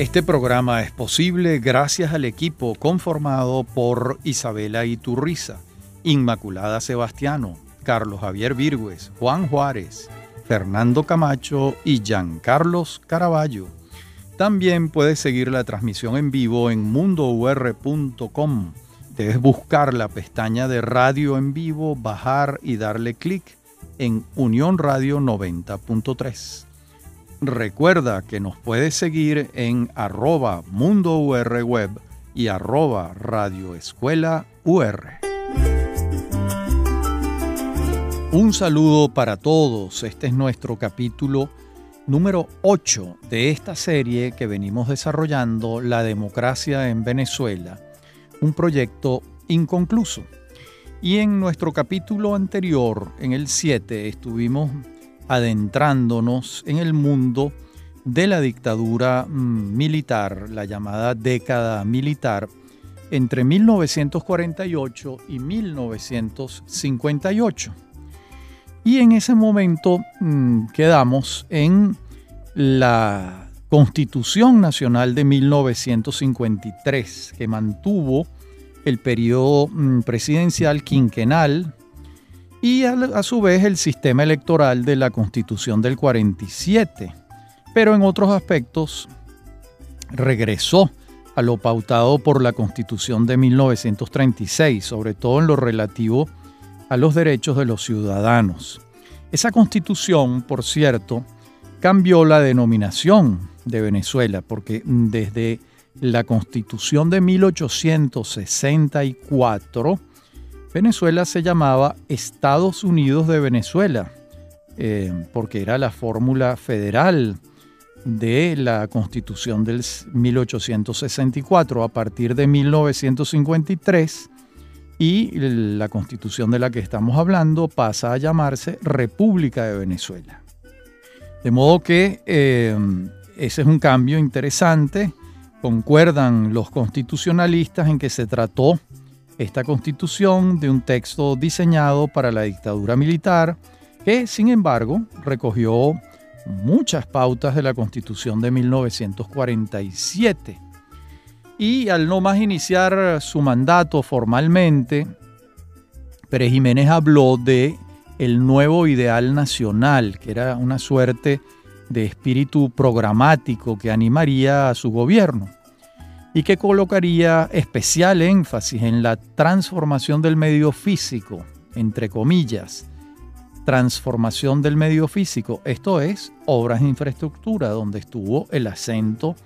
Este programa es posible gracias al equipo conformado por Isabela Iturriza, Inmaculada Sebastiano, Carlos Javier Virgües, Juan Juárez, Fernando Camacho y Giancarlos Caraballo. También puedes seguir la transmisión en vivo en mundour.com. Debes buscar la pestaña de radio en vivo, bajar y darle clic en Unión Radio 90.3. Recuerda que nos puedes seguir en arroba Mundo Web y arroba Radio Escuela UR. Un saludo para todos. Este es nuestro capítulo número 8 de esta serie que venimos desarrollando, La democracia en Venezuela, un proyecto inconcluso. Y en nuestro capítulo anterior, en el 7, estuvimos adentrándonos en el mundo de la dictadura mm, militar, la llamada década militar, entre 1948 y 1958. Y en ese momento mm, quedamos en la Constitución Nacional de 1953, que mantuvo el periodo mm, presidencial quinquenal y a, su vez el sistema electoral de la Constitución del 47, pero en otros aspectos regresó a lo pautado por la Constitución de 1936, sobre todo en lo relativo a los derechos de los ciudadanos. Esa constitución, por cierto, cambió la denominación de Venezuela, porque desde la constitución de 1864, Venezuela se llamaba Estados Unidos de Venezuela, eh, porque era la fórmula federal de la constitución del 1864. A partir de 1953, y la constitución de la que estamos hablando pasa a llamarse República de Venezuela. De modo que eh, ese es un cambio interesante. Concuerdan los constitucionalistas en que se trató esta constitución de un texto diseñado para la dictadura militar que, sin embargo, recogió muchas pautas de la constitución de 1947 y al no más iniciar su mandato formalmente, Pérez Jiménez habló de el nuevo ideal nacional, que era una suerte de espíritu programático que animaría a su gobierno y que colocaría especial énfasis en la transformación del medio físico, entre comillas, transformación del medio físico, esto es, obras de infraestructura, donde estuvo el acento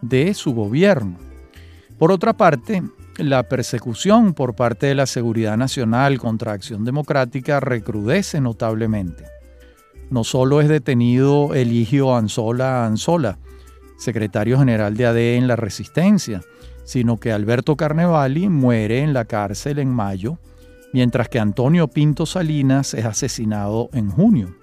de su gobierno. Por otra parte, la persecución por parte de la Seguridad Nacional contra Acción Democrática recrudece notablemente. No solo es detenido Eligio Anzola Anzola, secretario general de ADE en la Resistencia, sino que Alberto Carnevali muere en la cárcel en mayo, mientras que Antonio Pinto Salinas es asesinado en junio.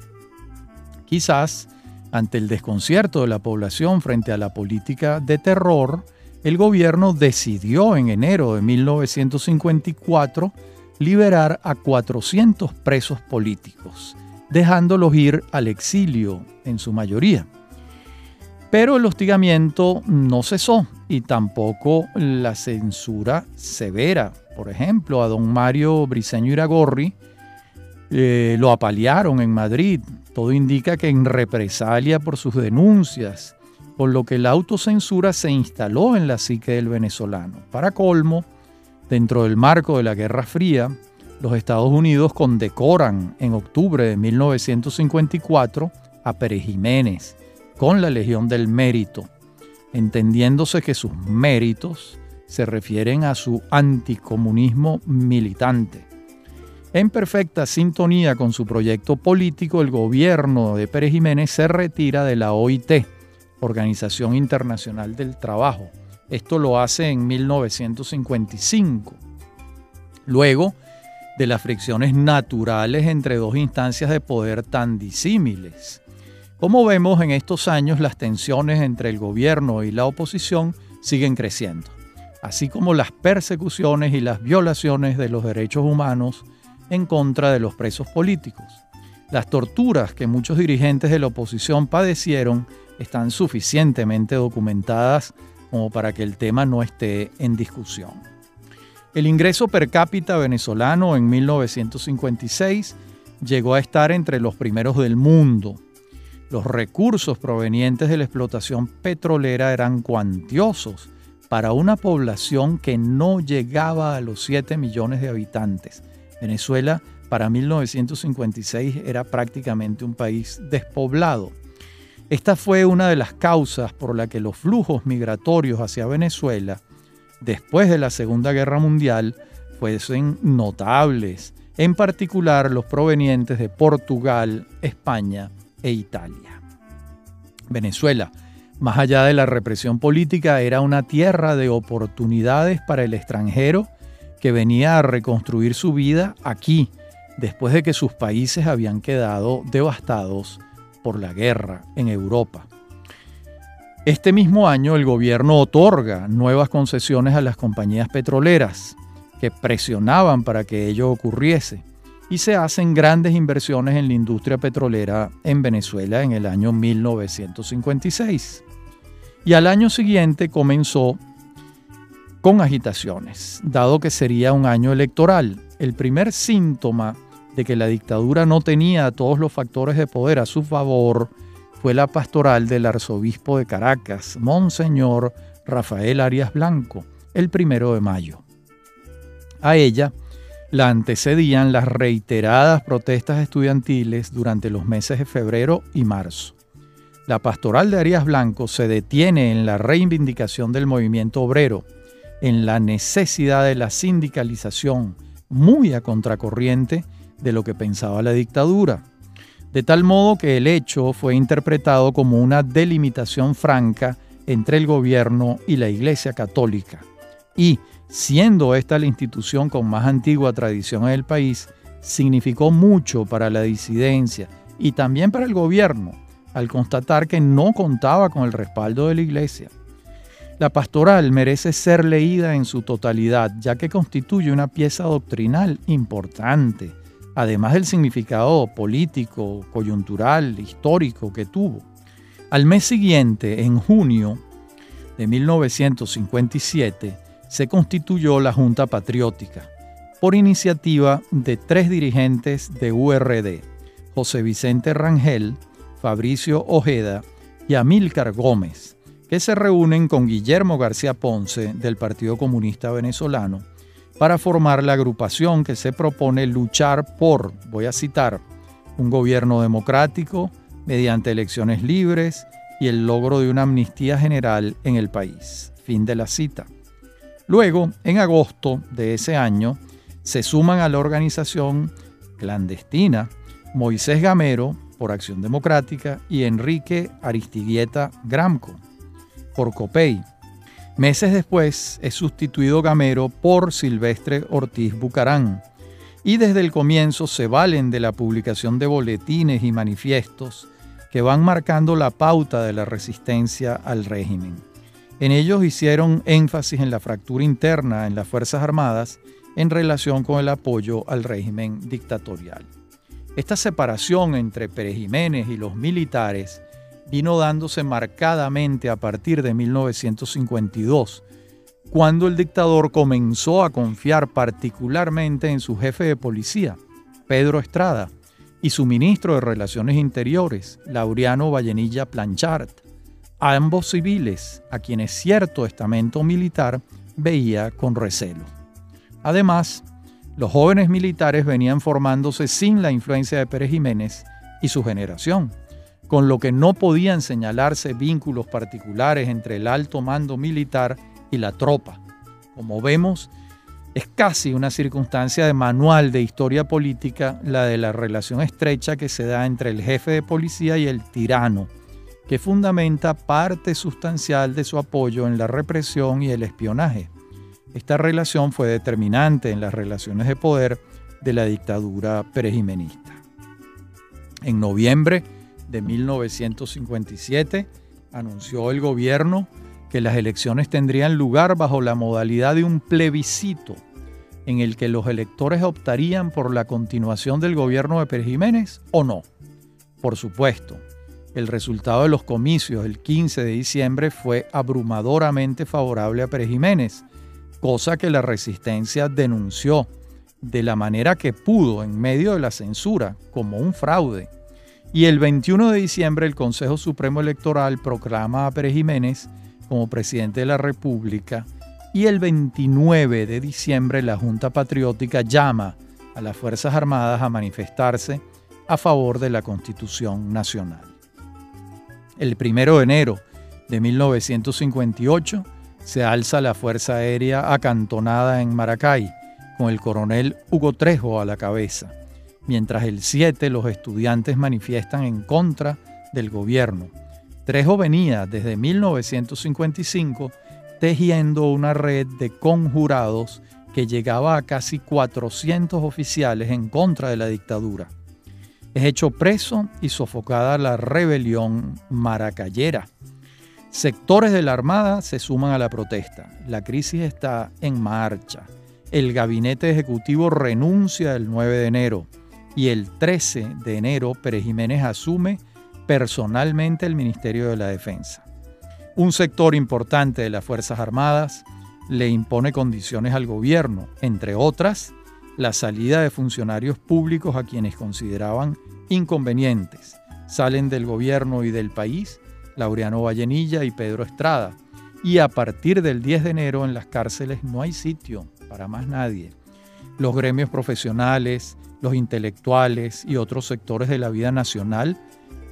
Quizás, ante el desconcierto de la población frente a la política de terror, el gobierno decidió en enero de 1954 liberar a 400 presos políticos, dejándolos ir al exilio en su mayoría. Pero el hostigamiento no cesó y tampoco la censura severa. Por ejemplo, a don Mario Briceño Iragorri eh, lo apalearon en Madrid. Todo indica que en represalia por sus denuncias con lo que la autocensura se instaló en la psique del venezolano. Para colmo, dentro del marco de la Guerra Fría, los Estados Unidos condecoran en octubre de 1954 a Pérez Jiménez con la Legión del Mérito, entendiéndose que sus méritos se refieren a su anticomunismo militante. En perfecta sintonía con su proyecto político, el gobierno de Pérez Jiménez se retira de la OIT, Organización Internacional del Trabajo. Esto lo hace en 1955. Luego de las fricciones naturales entre dos instancias de poder tan disímiles. Como vemos en estos años, las tensiones entre el gobierno y la oposición siguen creciendo, así como las persecuciones y las violaciones de los derechos humanos en contra de los presos políticos. Las torturas que muchos dirigentes de la oposición padecieron están suficientemente documentadas como para que el tema no esté en discusión. El ingreso per cápita venezolano en 1956 llegó a estar entre los primeros del mundo. Los recursos provenientes de la explotación petrolera eran cuantiosos para una población que no llegaba a los 7 millones de habitantes. Venezuela para 1956 era prácticamente un país despoblado. Esta fue una de las causas por la que los flujos migratorios hacia Venezuela después de la Segunda Guerra Mundial fuesen notables, en particular los provenientes de Portugal, España e Italia. Venezuela, más allá de la represión política, era una tierra de oportunidades para el extranjero que venía a reconstruir su vida aquí, después de que sus países habían quedado devastados por la guerra en Europa. Este mismo año el gobierno otorga nuevas concesiones a las compañías petroleras que presionaban para que ello ocurriese y se hacen grandes inversiones en la industria petrolera en Venezuela en el año 1956. Y al año siguiente comenzó con agitaciones, dado que sería un año electoral. El primer síntoma de que la dictadura no tenía todos los factores de poder a su favor fue la pastoral del arzobispo de Caracas, Monseñor Rafael Arias Blanco, el primero de mayo. A ella la antecedían las reiteradas protestas estudiantiles durante los meses de febrero y marzo. La pastoral de Arias Blanco se detiene en la reivindicación del movimiento obrero, en la necesidad de la sindicalización, muy a contracorriente de lo que pensaba la dictadura, de tal modo que el hecho fue interpretado como una delimitación franca entre el gobierno y la Iglesia Católica. Y, siendo esta la institución con más antigua tradición en el país, significó mucho para la disidencia y también para el gobierno, al constatar que no contaba con el respaldo de la Iglesia. La pastoral merece ser leída en su totalidad, ya que constituye una pieza doctrinal importante además del significado político, coyuntural, histórico que tuvo. Al mes siguiente, en junio de 1957, se constituyó la Junta Patriótica por iniciativa de tres dirigentes de URD, José Vicente Rangel, Fabricio Ojeda y Amílcar Gómez, que se reúnen con Guillermo García Ponce del Partido Comunista Venezolano para formar la agrupación que se propone luchar por, voy a citar, un gobierno democrático mediante elecciones libres y el logro de una amnistía general en el país. Fin de la cita. Luego, en agosto de ese año, se suman a la organización clandestina Moisés Gamero por Acción Democrática y Enrique Aristigueta Gramco por COPEI Meses después es sustituido Gamero por Silvestre Ortiz Bucarán y desde el comienzo se valen de la publicación de boletines y manifiestos que van marcando la pauta de la resistencia al régimen. En ellos hicieron énfasis en la fractura interna en las Fuerzas Armadas en relación con el apoyo al régimen dictatorial. Esta separación entre Pérez Jiménez y los militares vino dándose marcadamente a partir de 1952, cuando el dictador comenzó a confiar particularmente en su jefe de policía, Pedro Estrada, y su ministro de Relaciones Interiores, Laureano Vallenilla Planchard, ambos civiles a quienes cierto estamento militar veía con recelo. Además, los jóvenes militares venían formándose sin la influencia de Pérez Jiménez y su generación con lo que no podían señalarse vínculos particulares entre el alto mando militar y la tropa. Como vemos, es casi una circunstancia de manual de historia política la de la relación estrecha que se da entre el jefe de policía y el tirano, que fundamenta parte sustancial de su apoyo en la represión y el espionaje. Esta relación fue determinante en las relaciones de poder de la dictadura perejimenista. En noviembre de 1957, anunció el gobierno que las elecciones tendrían lugar bajo la modalidad de un plebiscito, en el que los electores optarían por la continuación del gobierno de Pérez Jiménez o no. Por supuesto, el resultado de los comicios el 15 de diciembre fue abrumadoramente favorable a Pérez Jiménez, cosa que la resistencia denunció de la manera que pudo en medio de la censura como un fraude. Y el 21 de diciembre el Consejo Supremo Electoral proclama a Pérez Jiménez como presidente de la República y el 29 de diciembre la Junta Patriótica llama a las Fuerzas Armadas a manifestarse a favor de la Constitución Nacional. El 1 de enero de 1958 se alza la Fuerza Aérea acantonada en Maracay, con el coronel Hugo Trejo a la cabeza, mientras el 7 los estudiantes manifiestan en contra del gobierno. Trejo venía desde 1955 tejiendo una red de conjurados que llegaba a casi 400 oficiales en contra de la dictadura. Es hecho preso y sofocada la rebelión maracayera. Sectores de la Armada se suman a la protesta. La crisis está en marcha. El gabinete ejecutivo renuncia el 9 de enero y el 13 de enero Pérez Jiménez asume personalmente el Ministerio de la Defensa. Un sector importante de las Fuerzas Armadas le impone condiciones al gobierno, entre otras, la salida de funcionarios públicos a quienes consideraban inconvenientes. Salen del gobierno y del país Laureano Vallenilla y Pedro Estrada. Y a partir del 10 de enero en las cárceles no hay sitio para más nadie. Los gremios profesionales, los intelectuales y otros sectores de la vida nacional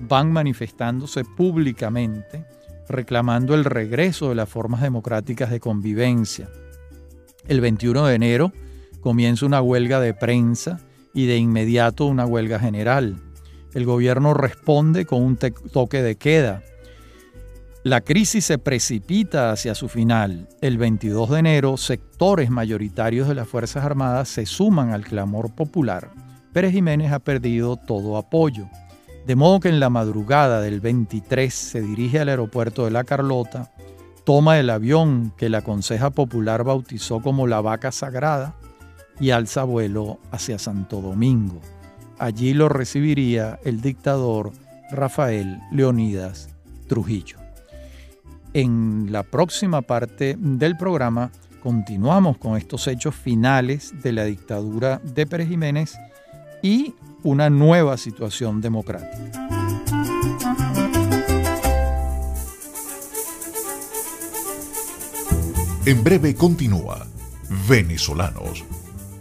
van manifestándose públicamente reclamando el regreso de las formas democráticas de convivencia. El 21 de enero comienza una huelga de prensa y de inmediato una huelga general. El gobierno responde con un toque de queda la crisis se precipita hacia su final. El 22 de enero, sectores mayoritarios de las Fuerzas Armadas se suman al clamor popular. Pérez Jiménez ha perdido todo apoyo. De modo que en la madrugada del 23 se dirige al aeropuerto de La Carlota, toma el avión que la Conseja Popular bautizó como la Vaca Sagrada y alza vuelo hacia Santo Domingo. Allí lo recibiría el dictador Rafael Leonidas Trujillo. En la próxima parte del programa continuamos con estos hechos finales de la dictadura de Pérez Jiménez y una nueva situación democrática. En breve continúa Venezolanos.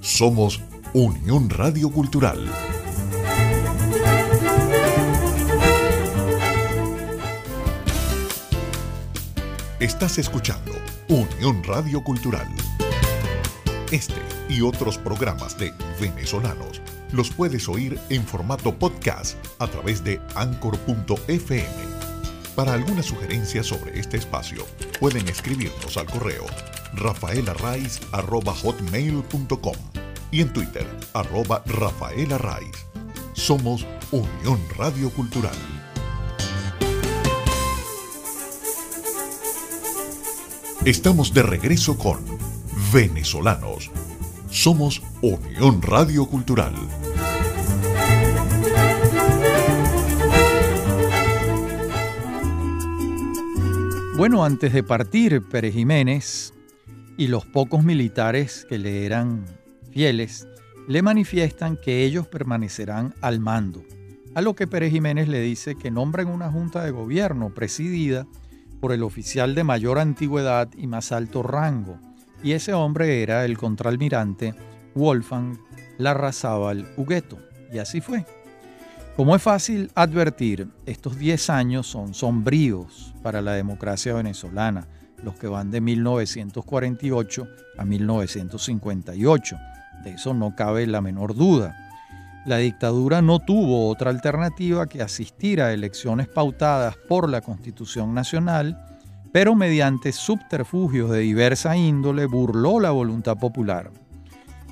Somos Unión Radio Cultural. Estás escuchando Unión Radio Cultural. Este y otros programas de venezolanos los puedes oír en formato podcast a través de anchor.fm. Para alguna sugerencia sobre este espacio, pueden escribirnos al correo rafaelarraiz.com y en Twitter, arroba rafaelarraiz. Somos Unión Radio Cultural. Estamos de regreso con Venezolanos. Somos Unión Radio Cultural. Bueno, antes de partir, Pérez Jiménez y los pocos militares que le eran fieles le manifiestan que ellos permanecerán al mando, a lo que Pérez Jiménez le dice que nombren una junta de gobierno presidida por el oficial de mayor antigüedad y más alto rango, y ese hombre era el contraalmirante Wolfgang Larrazábal Hugueto, y así fue. Como es fácil advertir, estos 10 años son sombríos para la democracia venezolana, los que van de 1948 a 1958. De eso no cabe la menor duda. La dictadura no tuvo otra alternativa que asistir a elecciones pautadas por la Constitución Nacional, pero mediante subterfugios de diversa índole burló la voluntad popular.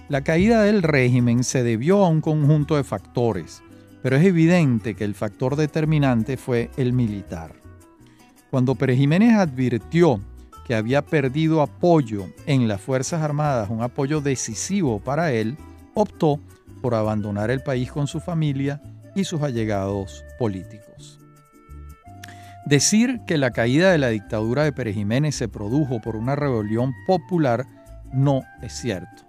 La caída del régimen se debió a un conjunto de factores, pero es evidente que el factor determinante fue el militar. Cuando Pérez Jiménez advirtió que había perdido apoyo en las Fuerzas Armadas, un apoyo decisivo para él, optó por abandonar el país con su familia y sus allegados políticos. Decir que la caída de la dictadura de Pérez Jiménez se produjo por una rebelión popular no es cierto.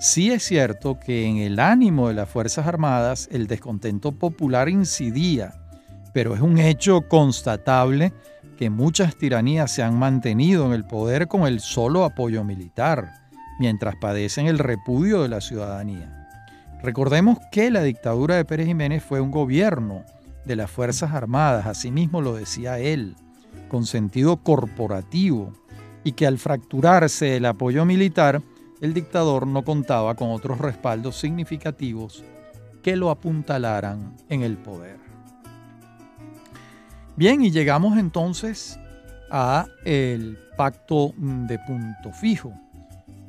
Sí es cierto que en el ánimo de las Fuerzas Armadas el descontento popular incidía, pero es un hecho constatable que muchas tiranías se han mantenido en el poder con el solo apoyo militar, mientras padecen el repudio de la ciudadanía. Recordemos que la dictadura de Pérez Jiménez fue un gobierno de las Fuerzas Armadas, asimismo lo decía él, con sentido corporativo, y que al fracturarse el apoyo militar, el dictador no contaba con otros respaldos significativos que lo apuntalaran en el poder. Bien, y llegamos entonces a el pacto de punto fijo.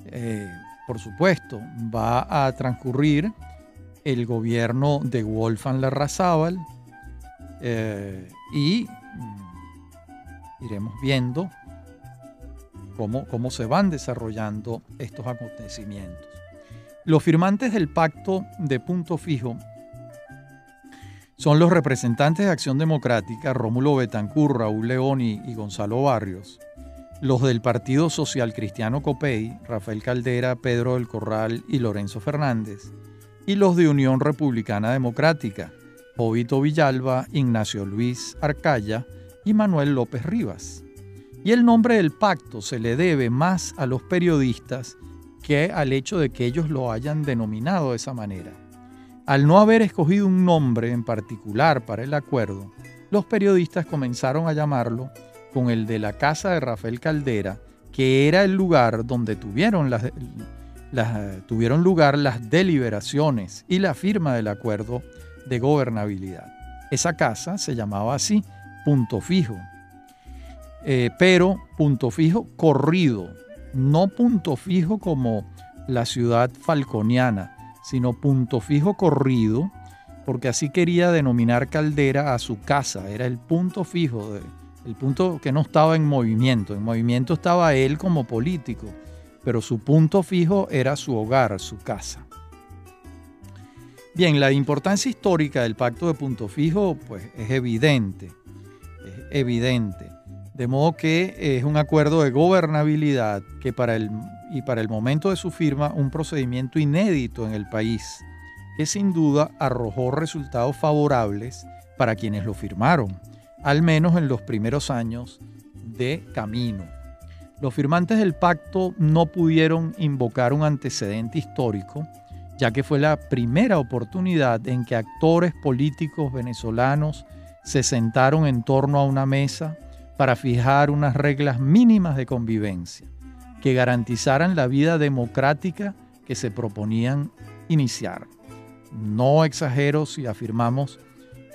Eh, por supuesto, va a transcurrir el gobierno de Wolfgang Larrazábal eh, y mm, iremos viendo cómo, cómo se van desarrollando estos acontecimientos. Los firmantes del pacto de punto fijo son los representantes de Acción Democrática, Rómulo Betancur, Raúl León y, Gonzalo Barrios, los del Partido Social Cristiano Copey, Rafael Caldera, Pedro del Corral y Lorenzo Fernández, y los de Unión Republicana Democrática, Jovito Villalba, Ignacio Luis Arcaya y Manuel López Rivas. Y el nombre del pacto se le debe más a los periodistas que al hecho de que ellos lo hayan denominado de esa manera. Al no haber escogido un nombre en particular para el acuerdo, los periodistas comenzaron a llamarlo con el de la casa de Rafael Caldera, que era el lugar donde tuvieron, lugar las deliberaciones y la firma del acuerdo de gobernabilidad. Esa casa se llamaba así, punto fijo, eh, pero punto fijo corrido, no punto fijo como la ciudad falconiana, sino punto fijo corrido, porque así quería denominar Caldera a su casa, era el punto fijo, el punto que no estaba en movimiento, en movimiento estaba él como político, pero su punto fijo era su hogar, su casa. Bien, la importancia histórica del pacto de punto fijo pues, es evidente, es evidente. De modo que es un acuerdo de gobernabilidad que para el y para el momento de su firma un procedimiento inédito en el país, que sin duda arrojó resultados favorables para quienes lo firmaron, al menos en los primeros años de camino. Los firmantes del pacto no pudieron invocar un antecedente histórico, ya que fue la primera oportunidad en que actores políticos venezolanos se sentaron en torno a una mesa para fijar unas reglas mínimas de convivencia que garantizaran la vida democrática que se proponían iniciar. No exagero si afirmamos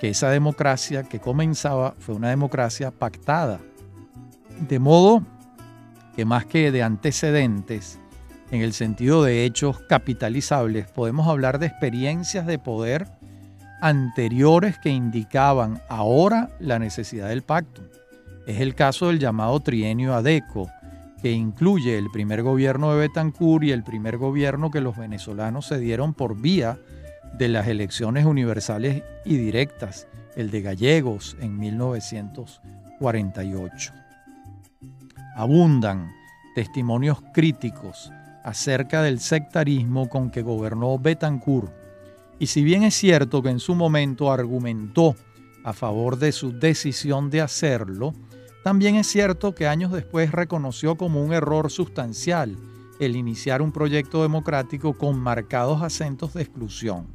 que esa democracia que comenzaba fue una democracia pactada. De modo que más que de antecedentes, en el sentido de hechos capitalizables, podemos hablar de experiencias de poder anteriores que indicaban ahora la necesidad del pacto. Es el caso del llamado trienio ADECO, que incluye el primer gobierno de Betancourt y el primer gobierno que los venezolanos se dieron por vía de las elecciones universales y directas, el de Gallegos en 1948. Abundan testimonios críticos acerca del sectarismo con que gobernó Betancourt, y si bien es cierto que en su momento argumentó a favor de su decisión de hacerlo, también es cierto que años después reconoció como un error sustancial el iniciar un proyecto democrático con marcados acentos de exclusión.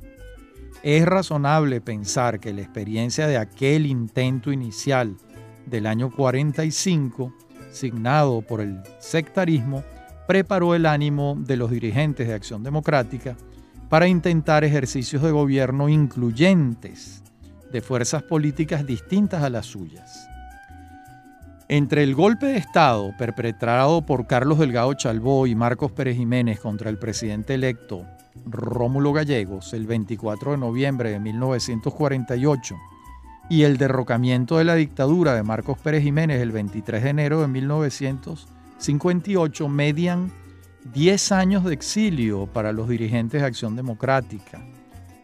Es razonable pensar que la experiencia de aquel intento inicial del año 45, signado por el sectarismo, preparó el ánimo de los dirigentes de Acción Democrática para intentar ejercicios de gobierno incluyentes de fuerzas políticas distintas a las suyas. Entre el golpe de Estado perpetrado por Carlos Delgado Chalbó y Marcos Pérez Jiménez contra el presidente electo Rómulo Gallegos el 24 de noviembre de 1948 y el derrocamiento de la dictadura de Marcos Pérez Jiménez el 23 de enero de 1950, 58 median 10 años de exilio para los dirigentes de Acción Democrática,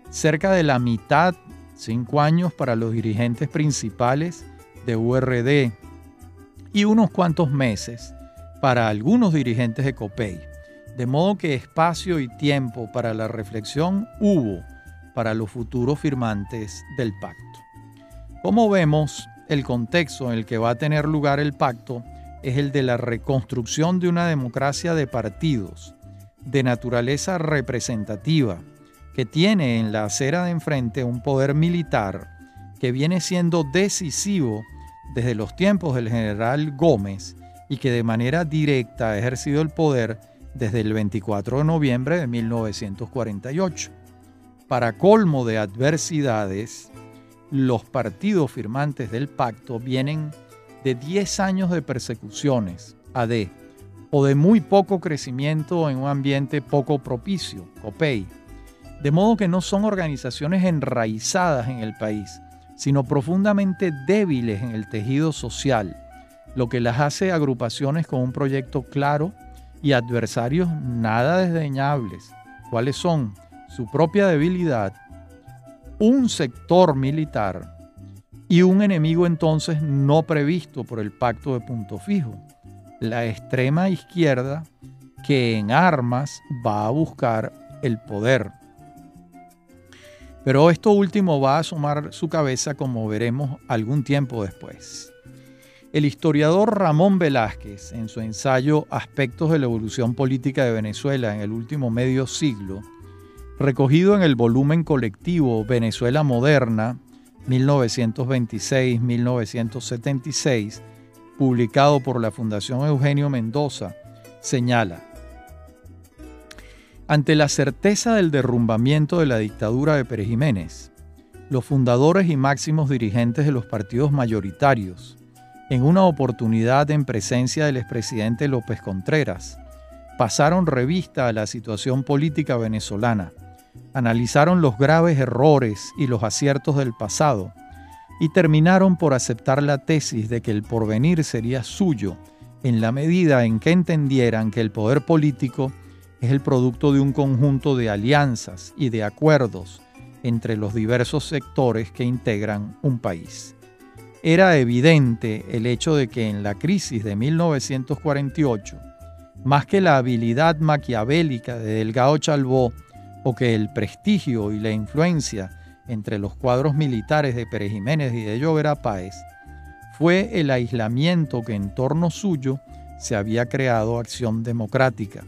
cerca de la mitad, 5 años para los dirigentes principales de URD y unos cuantos meses para algunos dirigentes de COPEI. De modo que espacio y tiempo para la reflexión hubo para los futuros firmantes del pacto. Como vemos, el contexto en el que va a tener lugar el pacto es el de la reconstrucción de una democracia de partidos, de naturaleza representativa, que tiene en la acera de enfrente un poder militar que viene siendo decisivo desde los tiempos del general Gómez y que de manera directa ha ejercido el poder desde el 24 de noviembre de 1948. Para colmo de adversidades, los partidos firmantes del pacto vienen de 10 años de persecuciones, AD, o de muy poco crecimiento en un ambiente poco propicio, COPEI. De modo que no son organizaciones enraizadas en el país, sino profundamente débiles en el tejido social, lo que las hace agrupaciones con un proyecto claro y adversarios nada desdeñables. ¿Cuáles son? Su propia debilidad, un sector militar y un enemigo entonces no previsto por el pacto de punto fijo, la extrema izquierda que en armas va a buscar el poder. Pero esto último va a asomar su cabeza como veremos algún tiempo después. El historiador Ramón Velázquez, en su ensayo Aspectos de la evolución política de Venezuela en el último medio siglo, recogido en el volumen colectivo Venezuela Moderna, 1926-1976, publicado por la Fundación Eugenio Mendoza, señala, ante la certeza del derrumbamiento de la dictadura de Pérez Jiménez, los fundadores y máximos dirigentes de los partidos mayoritarios, en una oportunidad en presencia del expresidente López Contreras, pasaron revista a la situación política venezolana analizaron los graves errores y los aciertos del pasado y terminaron por aceptar la tesis de que el porvenir sería suyo en la medida en que entendieran que el poder político es el producto de un conjunto de alianzas y de acuerdos entre los diversos sectores que integran un país. Era evidente el hecho de que en la crisis de 1948, más que la habilidad maquiavélica de Delgado Chalbó o que el prestigio y la influencia entre los cuadros militares de Pérez Jiménez y de Llovera Páez fue el aislamiento que en torno suyo se había creado Acción Democrática,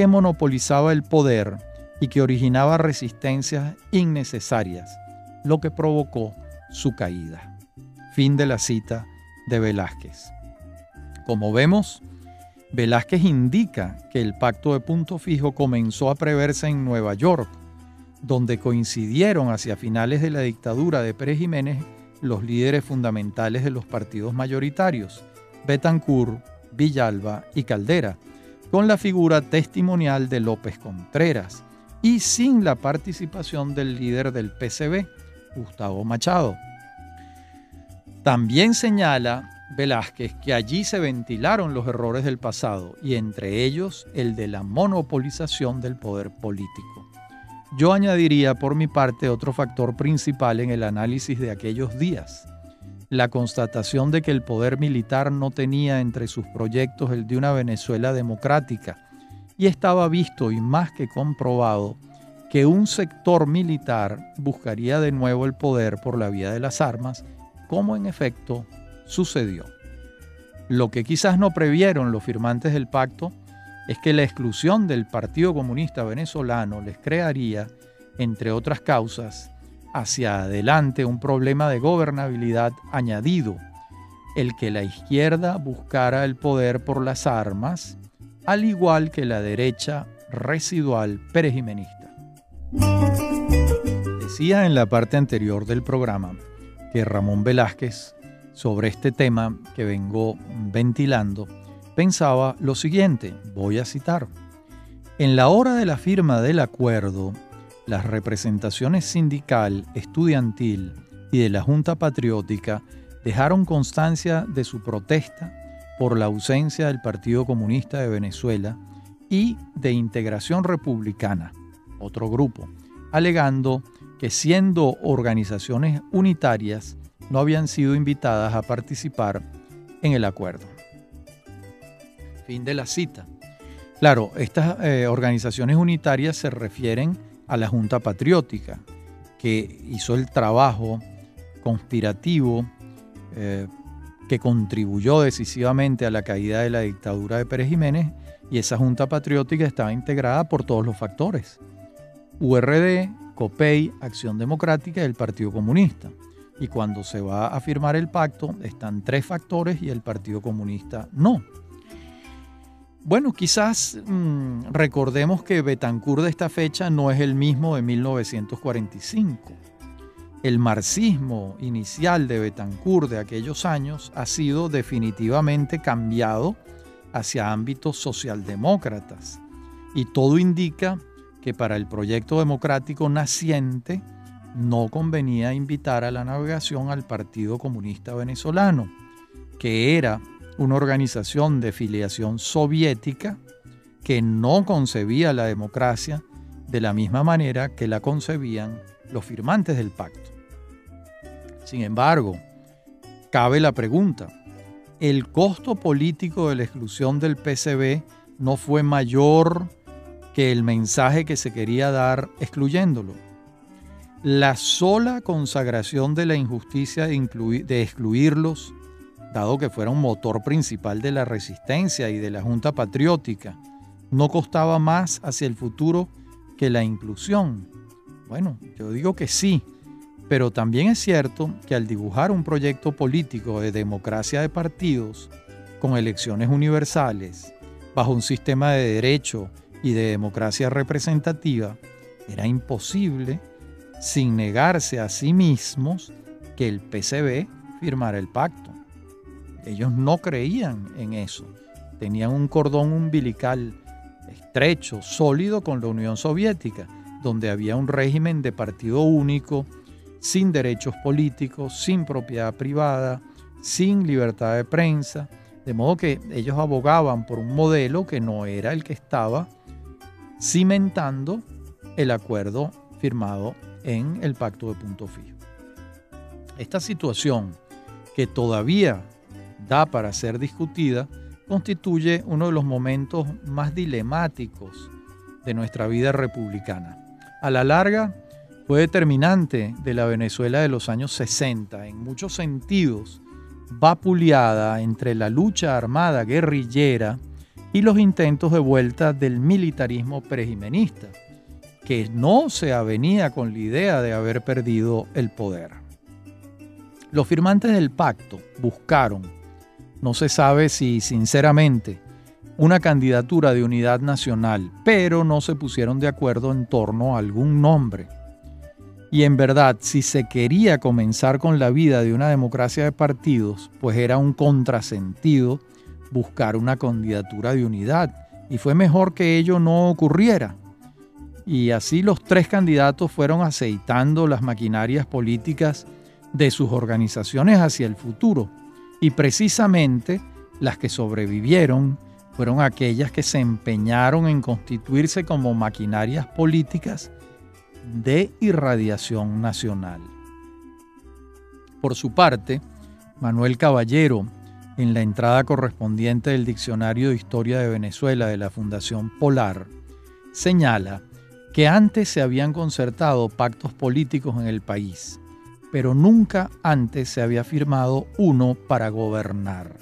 que monopolizaba el poder y que originaba resistencias innecesarias, lo que provocó su caída. Fin de la cita de Velázquez. Como vemos, Velázquez indica que el pacto de punto fijo comenzó a preverse en Nueva York, donde coincidieron hacia finales de la dictadura de Pérez Jiménez los líderes fundamentales de los partidos mayoritarios, Betancourt, Villalba y Caldera, con la figura testimonial de López Contreras y sin la participación del líder del PCB, Gustavo Machado. También señala Velázquez que allí se ventilaron los errores del pasado y entre ellos el de la monopolización del poder político. Yo añadiría por mi parte otro factor principal en el análisis de aquellos días, la constatación de que el poder militar no tenía entre sus proyectos el de una Venezuela democrática y estaba visto y más que comprobado que un sector militar buscaría de nuevo el poder por la vía de las armas, como en efecto sucedió. Lo que quizás no previeron los firmantes del pacto es que la exclusión del Partido Comunista Venezolano les crearía, entre otras causas, hacia adelante un problema de gobernabilidad añadido, el que la izquierda buscara el poder por las armas, al igual que la derecha residual perejimenista. Decía en la parte anterior del programa que Ramón Velázquez sobre este tema que vengo ventilando, pensaba lo siguiente, voy a citar. En la hora de la firma del acuerdo, las representaciones sindical, estudiantil y de la Junta Patriótica dejaron constancia de su protesta por la ausencia del Partido Comunista de Venezuela y de Integración Republicana, otro grupo, alegando que siendo organizaciones unitarias no habían sido invitadas a participar en el acuerdo. Fin de la cita. Claro, estas eh, organizaciones unitarias se refieren a la Junta Patriótica, que hizo el trabajo conspirativo eh, que contribuyó decisivamente a la caída de la dictadura de Pérez Jiménez y esa Junta Patriótica estaba integrada por todos los factores. URD, COPEI, Acción Democrática y el Partido Comunista. Y cuando se va a firmar el pacto están tres factores y el Partido Comunista no. Bueno, quizás mm, recordemos que Betancourt de esta fecha no es el mismo de 1945. El marxismo inicial de Betancourt de aquellos años ha sido definitivamente cambiado hacia ámbitos socialdemócratas y todo indica que para el proyecto democrático naciente no convenía invitar a la navegación al Partido Comunista Venezolano, que era una organización de filiación soviética que no concebía la democracia de la misma manera que la concebían los firmantes del pacto. Sin embargo, cabe la pregunta, ¿el costo político de la exclusión del PCB no fue mayor que el mensaje que se quería dar excluyéndolo? La sola consagración de la injusticia de, de excluirlos dado que fuera un motor principal de la resistencia y de la Junta Patriótica, no costaba más hacia el futuro que la inclusión. Bueno, yo digo que sí, pero también es cierto que al dibujar un proyecto político de democracia de partidos, con elecciones universales, bajo un sistema de derecho y de democracia representativa, era imposible, sin negarse a sí mismos, que el PCB firmara el pacto. Ellos no creían en eso. Tenían un cordón umbilical estrecho, sólido con la Unión Soviética, donde había un régimen de partido único, sin derechos políticos, sin propiedad privada, sin libertad de prensa, de modo que ellos abogaban por un modelo que no era el que estaba cimentando el acuerdo firmado en el Pacto de Punto Fijo. Esta situación que todavía da para ser discutida, constituye uno de los momentos más dilemáticos de nuestra vida republicana. A la larga, fue determinante de la Venezuela de los años 60, en muchos sentidos, vapuleada entre la lucha armada guerrillera y los intentos de vuelta del militarismo prejimenista, que no se avenía con la idea de haber perdido el poder. Los firmantes del pacto buscaron no se sabe si sinceramente una candidatura de unidad nacional, pero no se pusieron de acuerdo en torno a algún nombre. Y en verdad, si se quería comenzar con la vida de una democracia de partidos, pues era un contrasentido buscar una candidatura de unidad, y fue mejor que ello no ocurriera. Y así los tres candidatos fueron aceitando las maquinarias políticas de sus organizaciones hacia el futuro y precisamente las que sobrevivieron fueron aquellas que se empeñaron en constituirse como maquinarias políticas de irradiación nacional. Por su parte, Manuel Caballero, en la entrada correspondiente del Diccionario de Historia de Venezuela de la Fundación Polar, señala que antes se habían concertado pactos políticos en el país, pero nunca antes se había firmado uno para gobernar.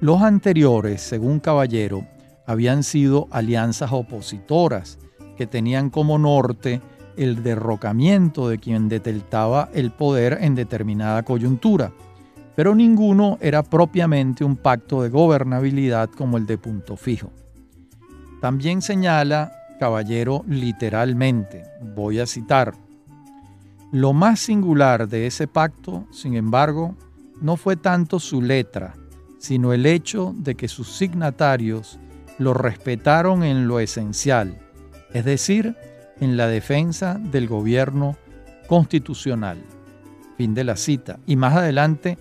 Los anteriores, según Caballero, habían sido alianzas opositoras que tenían como norte el derrocamiento de quien detentaba el poder en determinada coyuntura, pero ninguno era propiamente un pacto de gobernabilidad como el de punto fijo. También señala Caballero literalmente, voy a citar, lo más singular de ese pacto, sin embargo, no fue tanto su letra, sino el hecho de que sus signatarios lo respetaron en lo esencial, es decir, en la defensa del gobierno constitucional. Fin de la cita. Y más adelante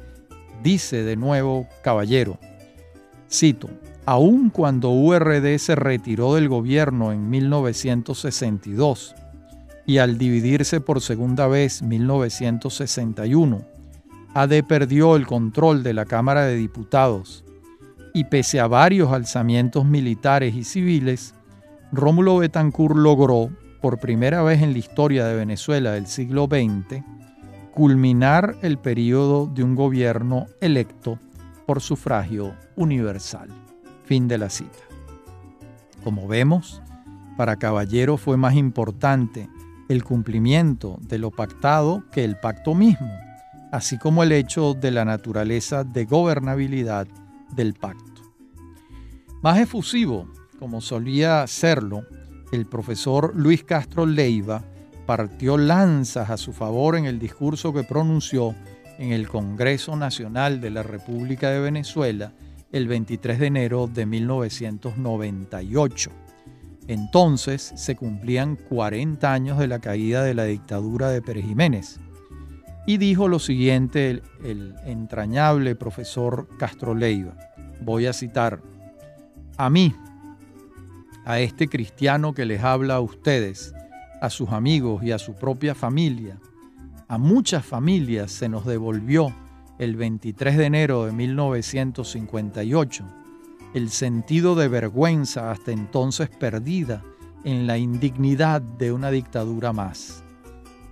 dice de nuevo Caballero, Cito, aun cuando URD se retiró del gobierno en 1962 y al dividirse por segunda vez 1961, AD perdió el control de la Cámara de Diputados y pese a varios alzamientos militares y civiles, Rómulo Betancourt logró, por primera vez en la historia de Venezuela del siglo XX, culminar el periodo de un gobierno electo por sufragio universal. Fin de la cita. Como vemos, para Caballero fue más importante el cumplimiento de lo pactado que el pacto mismo, así como el hecho de la naturaleza de gobernabilidad del pacto. Más efusivo, como solía serlo, el profesor Luis Castro Leiva partió lanzas a su favor en el discurso que pronunció en el Congreso Nacional de la República de Venezuela el 23 de enero de 1998. Entonces se cumplían 40 años de la caída de la dictadura de Pérez Jiménez. Y dijo lo siguiente el, entrañable profesor Castro Leiva. Voy a citar, a mí, a este cristiano que les habla a ustedes, a sus amigos y a su propia familia, a muchas familias se nos devolvió el 23 de enero de 1958 el sentido de vergüenza hasta entonces perdida en la indignidad de una dictadura más.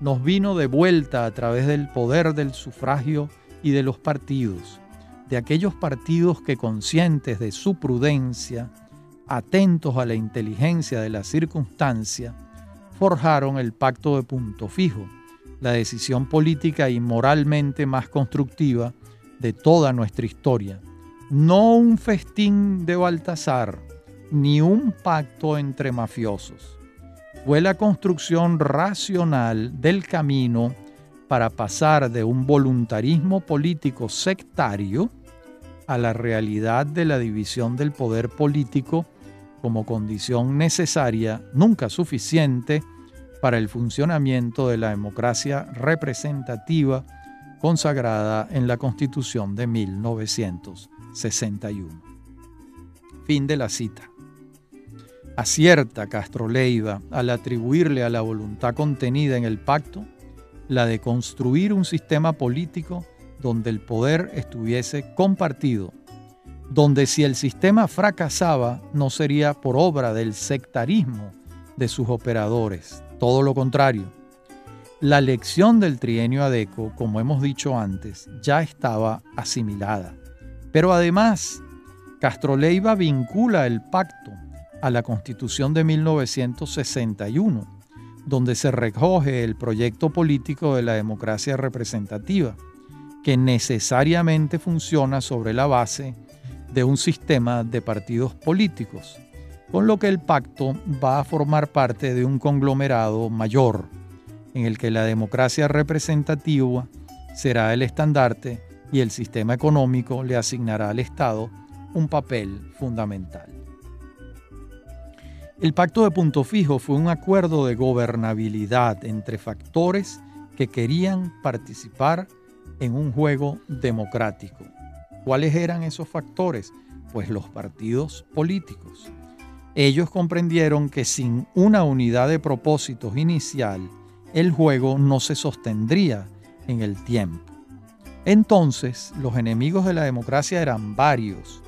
Nos vino de vuelta a través del poder del sufragio y de los partidos, de aquellos partidos que conscientes de su prudencia, atentos a la inteligencia de la circunstancia, forjaron el pacto de punto fijo, la decisión política y moralmente más constructiva de toda nuestra historia. No un festín de Baltasar, ni un pacto entre mafiosos. Fue la construcción racional del camino para pasar de un voluntarismo político sectario a la realidad de la división del poder político como condición necesaria, nunca suficiente, para el funcionamiento de la democracia representativa consagrada en la Constitución de 1961. Fin de la cita. Acierta Castro Leiva al atribuirle a la voluntad contenida en el pacto la de construir un sistema político donde el poder estuviese compartido, donde si el sistema fracasaba no sería por obra del sectarismo de sus operadores, todo lo contrario. La lección del trienio ADECO, como hemos dicho antes, ya estaba asimilada. Pero además, Castro Leiva vincula el pacto a la Constitución de 1961, donde se recoge el proyecto político de la democracia representativa, que necesariamente funciona sobre la base de un sistema de partidos políticos con lo que el pacto va a formar parte de un conglomerado mayor, en el que la democracia representativa será el estandarte y el sistema económico le asignará al Estado un papel fundamental. El pacto de punto fijo fue un acuerdo de gobernabilidad entre factores que querían participar en un juego democrático. ¿Cuáles eran esos factores? Pues los partidos políticos ellos comprendieron que sin una unidad de propósitos inicial, el juego no se sostendría en el tiempo. Entonces, los enemigos de la democracia eran varios.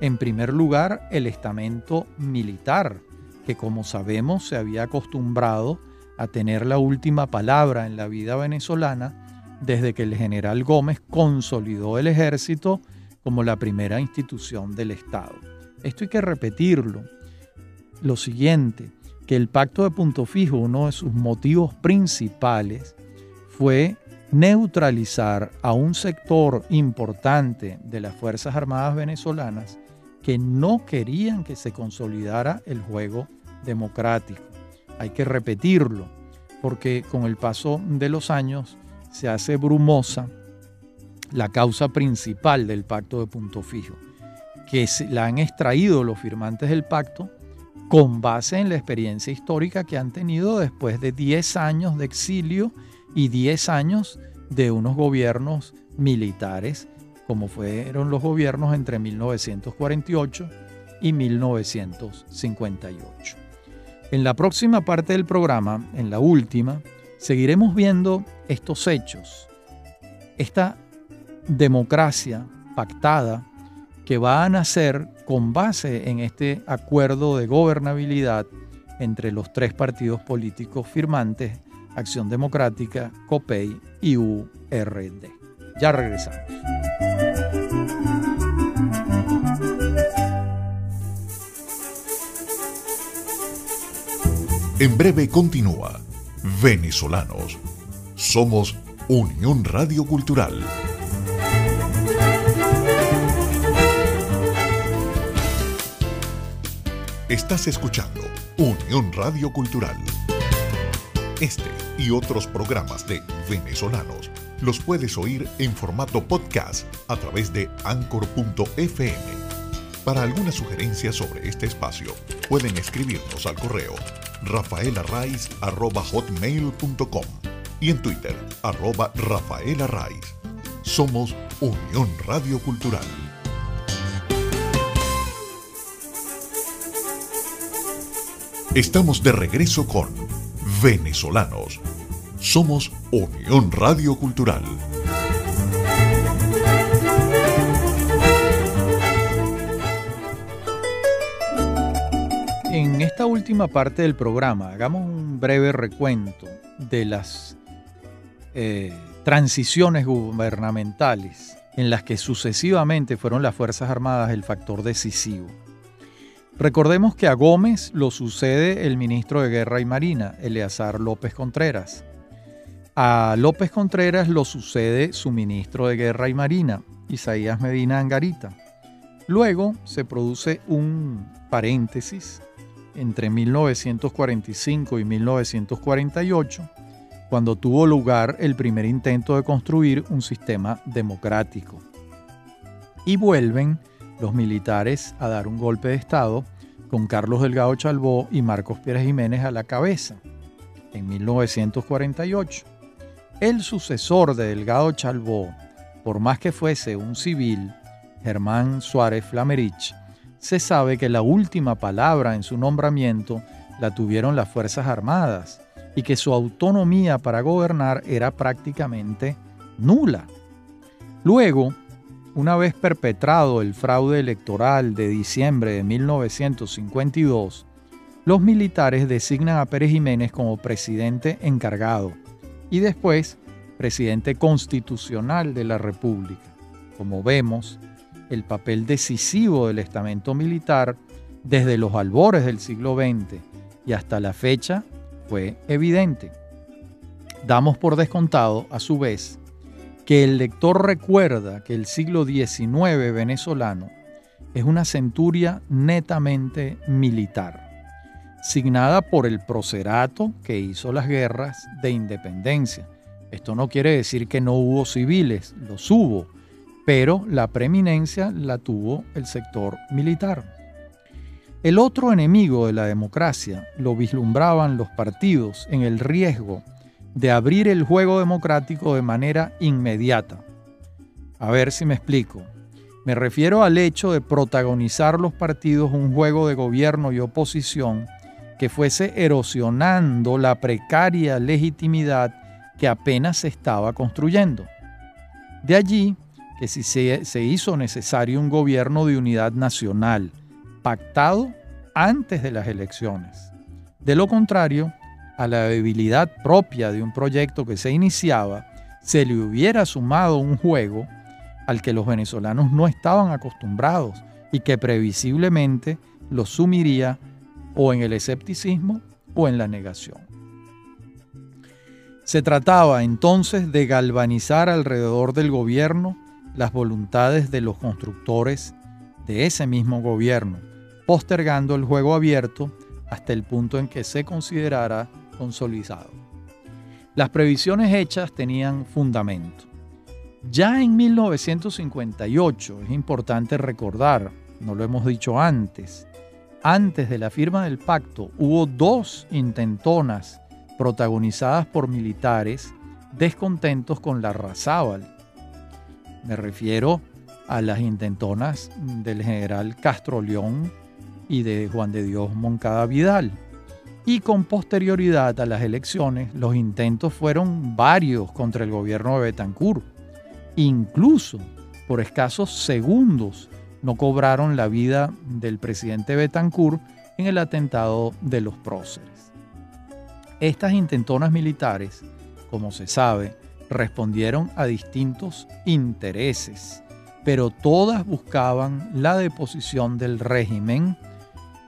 En primer lugar, el estamento militar, que como sabemos se había acostumbrado a tener la última palabra en la vida venezolana desde que el general Gómez consolidó el ejército como la primera institución del Estado. Esto hay que repetirlo lo siguiente, que el pacto de punto fijo, uno de sus motivos principales fue neutralizar a un sector importante de las Fuerzas Armadas venezolanas que no querían que se consolidara el juego democrático. Hay que repetirlo, porque con el paso de los años se hace brumosa la causa principal del pacto de punto fijo, que la han extraído los firmantes del pacto con base en la experiencia histórica que han tenido después de 10 años de exilio y 10 años de unos gobiernos militares como fueron los gobiernos entre 1948 y 1958. En la próxima parte del programa, en la última, seguiremos viendo estos hechos, esta democracia pactada que va a nacer con base en este acuerdo de gobernabilidad entre los tres partidos políticos firmantes, Acción Democrática, COPEI y URD. Ya regresamos. En breve continúa Venezolanos. Somos Unión Radio Cultural. Estás escuchando Unión Radio Cultural. Este y otros programas de venezolanos los puedes oír en formato podcast a través de anchor.fm. Para alguna sugerencia sobre este espacio, pueden escribirnos al correo rafaelarraiz.com y en Twitter, arroba rafaelarraiz. Somos Unión Radio Cultural. Estamos de regreso con Venezolanos. Somos Unión Radio Cultural. En esta última parte del programa, hagamos un breve recuento de las eh, transiciones gubernamentales en las que sucesivamente fueron las Fuerzas Armadas el factor decisivo. Recordemos que a Gómez lo sucede el ministro de Guerra y Marina, Eleazar López Contreras. A López Contreras lo sucede su ministro de Guerra y Marina, Isaías Medina Angarita. Luego se produce un paréntesis entre 1945 y 1948, cuando tuvo lugar el primer intento de construir un sistema democrático. Y vuelven los militares a dar un golpe de Estado con Carlos Delgado Chalbó y Marcos Pérez Jiménez a la cabeza en 1948. El sucesor de Delgado Chalbó, por más que fuese un civil, Germán Suárez Flamerich, se sabe que la última palabra en su nombramiento la tuvieron las Fuerzas Armadas y que su autonomía para gobernar era prácticamente nula. Luego, una vez perpetrado el fraude electoral de diciembre de 1952, los militares designan a Pérez Jiménez como presidente encargado y después presidente constitucional de la República. Como vemos, el papel decisivo del estamento militar desde los albores del siglo XX y hasta la fecha fue evidente. Damos por descontado, a su vez, que el lector recuerda que el siglo XIX venezolano es una centuria netamente militar, signada por el procerato que hizo las guerras de independencia. Esto no quiere decir que no hubo civiles, los hubo, pero la preeminencia la tuvo el sector militar. El otro enemigo de la democracia lo vislumbraban los partidos en el riesgo de abrir el juego democrático de manera inmediata. A ver si me explico. Me refiero al hecho de protagonizar los partidos un juego de gobierno y oposición que fuese erosionando la precaria legitimidad que apenas se estaba construyendo. De allí que si se, se hizo necesario un gobierno de unidad nacional, pactado antes de las elecciones. De lo contrario, a la debilidad propia de un proyecto que se iniciaba, se le hubiera sumado un juego al que los venezolanos no estaban acostumbrados y que previsiblemente los sumiría o en el escepticismo o en la negación. Se trataba entonces de galvanizar alrededor del gobierno las voluntades de los constructores de ese mismo gobierno, postergando el juego abierto hasta el punto en que se considerara consolidado. Las previsiones hechas tenían fundamento. Ya en 1958, es importante recordar, no lo hemos dicho antes, antes de la firma del pacto hubo dos intentonas protagonizadas por militares descontentos con la Razábal. Me refiero a las intentonas del general Castro León y de Juan de Dios Moncada Vidal. Y con posterioridad a las elecciones, los intentos fueron varios contra el gobierno de Betancourt. Incluso por escasos segundos no cobraron la vida del presidente Betancourt en el atentado de los próceres. Estas intentonas militares, como se sabe, respondieron a distintos intereses, pero todas buscaban la deposición del régimen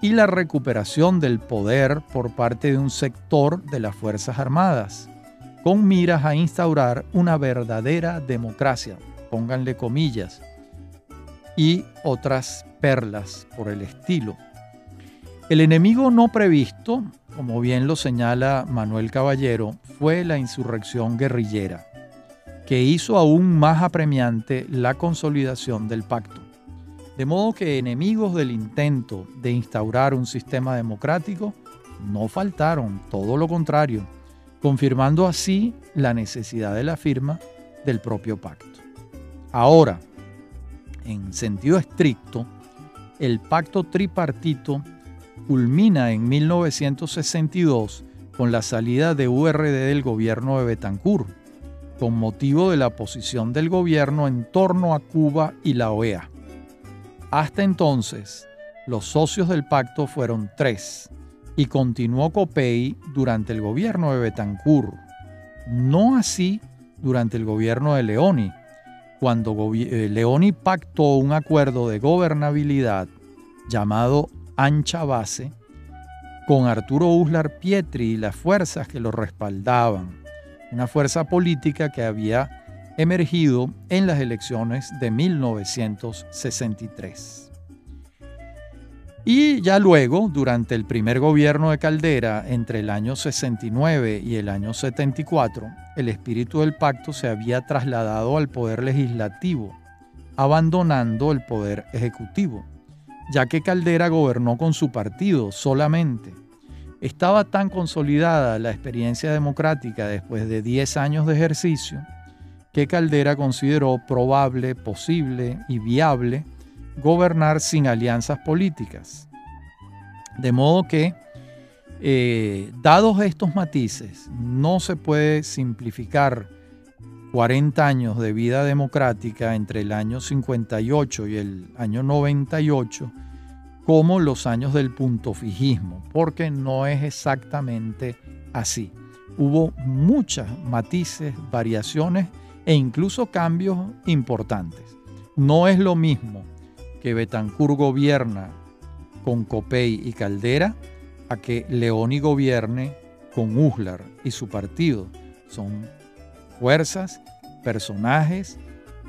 y la recuperación del poder por parte de un sector de las Fuerzas Armadas, con miras a instaurar una verdadera democracia, pónganle comillas, y otras perlas por el estilo. El enemigo no previsto, como bien lo señala Manuel Caballero, fue la insurrección guerrillera, que hizo aún más apremiante la consolidación del pacto. De modo que enemigos del intento de instaurar un sistema democrático no faltaron, todo lo contrario, confirmando así la necesidad de la firma del propio pacto. Ahora, en sentido estricto, el pacto tripartito culmina en 1962 con la salida de URD del gobierno de Betancourt, con motivo de la posición del gobierno en torno a Cuba y la OEA. Hasta entonces, los socios del pacto fueron tres y continuó Copey durante el gobierno de Betancourt, no así durante el gobierno de Leoni, cuando eh, Leoni pactó un acuerdo de gobernabilidad llamado Ancha Base con Arturo Uslar Pietri y las fuerzas que lo respaldaban, una fuerza política que había emergido en las elecciones de 1963. Y ya luego, durante el primer gobierno de Caldera, entre el año 69 y el año 74, el espíritu del pacto se había trasladado al poder legislativo, abandonando el poder ejecutivo, ya que Caldera gobernó con su partido solamente. Estaba tan consolidada la experiencia democrática después de 10 años de ejercicio que Caldera consideró probable, posible y viable gobernar sin alianzas políticas. De modo que, eh, dados estos matices, no se puede simplificar 40 años de vida democrática entre el año 58 y el año 98 como los años del punto fijismo, porque no es exactamente así. Hubo muchas matices, variaciones e incluso cambios importantes. No es lo mismo que Betancur gobierna con Copey y Caldera a que Leoni gobierne con Uslar y su partido. Son fuerzas, personajes,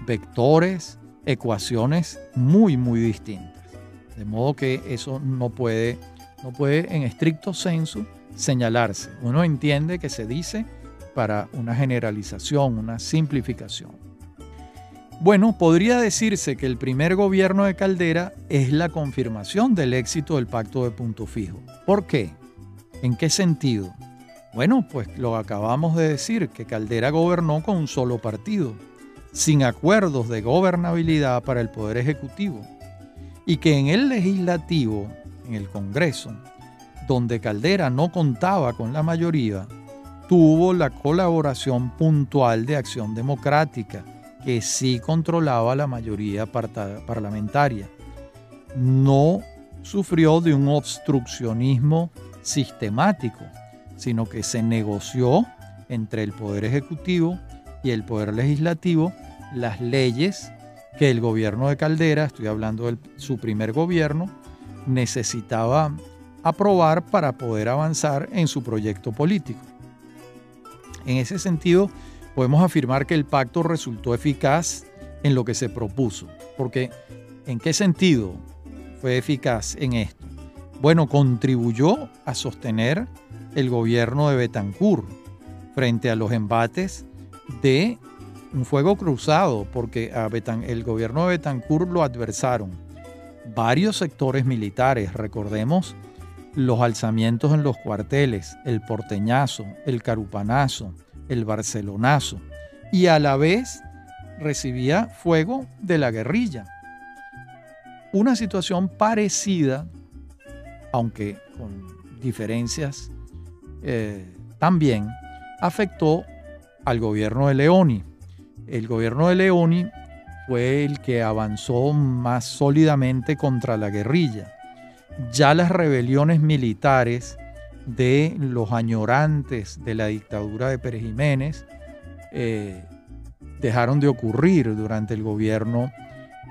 vectores, ecuaciones muy, muy distintas. De modo que eso no puede, no puede en estricto senso señalarse. Uno entiende que se dice para una generalización, una simplificación. Bueno, podría decirse que el primer gobierno de Caldera es la confirmación del éxito del pacto de punto fijo. ¿Por qué? ¿En qué sentido? Bueno, pues lo acabamos de decir, que Caldera gobernó con un solo partido, sin acuerdos de gobernabilidad para el Poder Ejecutivo, y que en el legislativo, en el Congreso, donde Caldera no contaba con la mayoría, tuvo la colaboración puntual de Acción Democrática, que sí controlaba la mayoría parlamentaria. No sufrió de un obstruccionismo sistemático, sino que se negoció entre el Poder Ejecutivo y el Poder Legislativo las leyes que el gobierno de Caldera, estoy hablando de su primer gobierno, necesitaba aprobar para poder avanzar en su proyecto político. En ese sentido, podemos afirmar que el pacto resultó eficaz en lo que se propuso. Porque, ¿en qué sentido fue eficaz en esto? Bueno, contribuyó a sostener el gobierno de Betancourt frente a los embates de un fuego cruzado, porque a el gobierno de Betancourt lo adversaron varios sectores militares, recordemos los alzamientos en los cuarteles, el porteñazo, el carupanazo, el barcelonazo, y a la vez recibía fuego de la guerrilla. Una situación parecida, aunque con diferencias eh, también, afectó al gobierno de Leoni. El gobierno de Leoni fue el que avanzó más sólidamente contra la guerrilla. Ya las rebeliones militares de los añorantes de la dictadura de Pérez Jiménez eh, dejaron de ocurrir durante el gobierno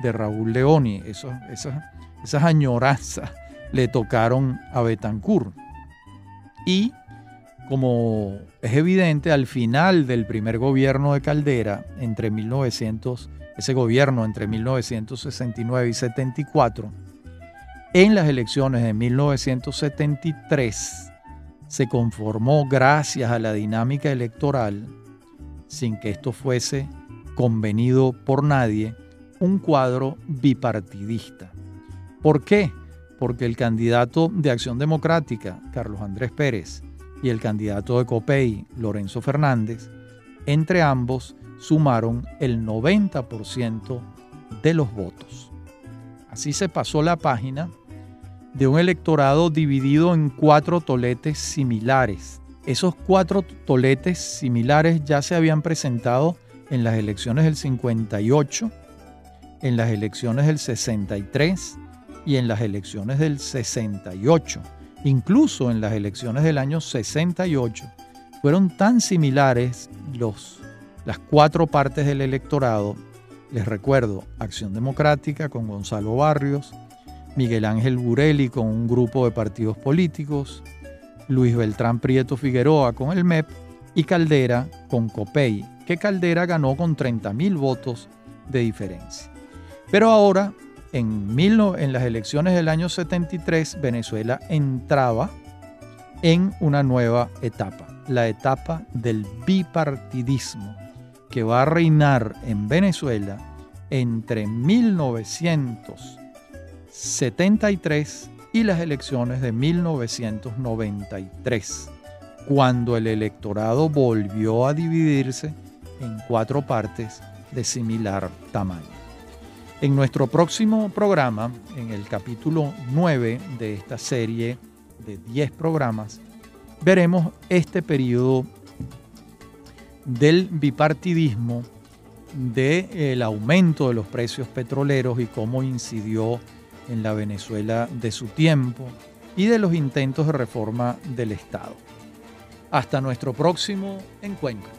de Raúl Leoni. esas añoranzas le tocaron a Betancourt. Y como es evidente, al final del primer gobierno de Caldera, entre 1900, ese gobierno entre 1969 y 74, en las elecciones de 1973 se conformó gracias a la dinámica electoral, sin que esto fuese convenido por nadie, un cuadro bipartidista. ¿Por qué? Porque el candidato de Acción Democrática, Carlos Andrés Pérez, y el candidato de COPEI, Lorenzo Fernández, entre ambos sumaron el 90% de los votos. Así se pasó la página de un electorado dividido en cuatro toletes similares. Esos cuatro toletes similares ya se habían presentado en las elecciones del 58, en las elecciones del 63 y en las elecciones del 68. Incluso en las elecciones del año 68 fueron tan similares los, las cuatro partes del electorado. Les recuerdo, Acción Democrática con Gonzalo Barrios, Miguel Ángel Burelli con un grupo de partidos políticos, Luis Beltrán Prieto Figueroa con el MEP y Caldera con COPEI, que Caldera ganó con 30.000 votos de diferencia. Pero ahora, en, en las elecciones del año 73, Venezuela entraba en una nueva etapa, la etapa del bipartidismo, que va a reinar en Venezuela entre 1900 73 y las elecciones de 1993, cuando el electorado volvió a dividirse en cuatro partes de similar tamaño. En nuestro próximo programa, en el capítulo 9 de esta serie de 10 programas, veremos este periodo del bipartidismo, del aumento de los precios petroleros y cómo incidió en la Venezuela de su tiempo y de los intentos de reforma del Estado. Hasta nuestro próximo encuentro.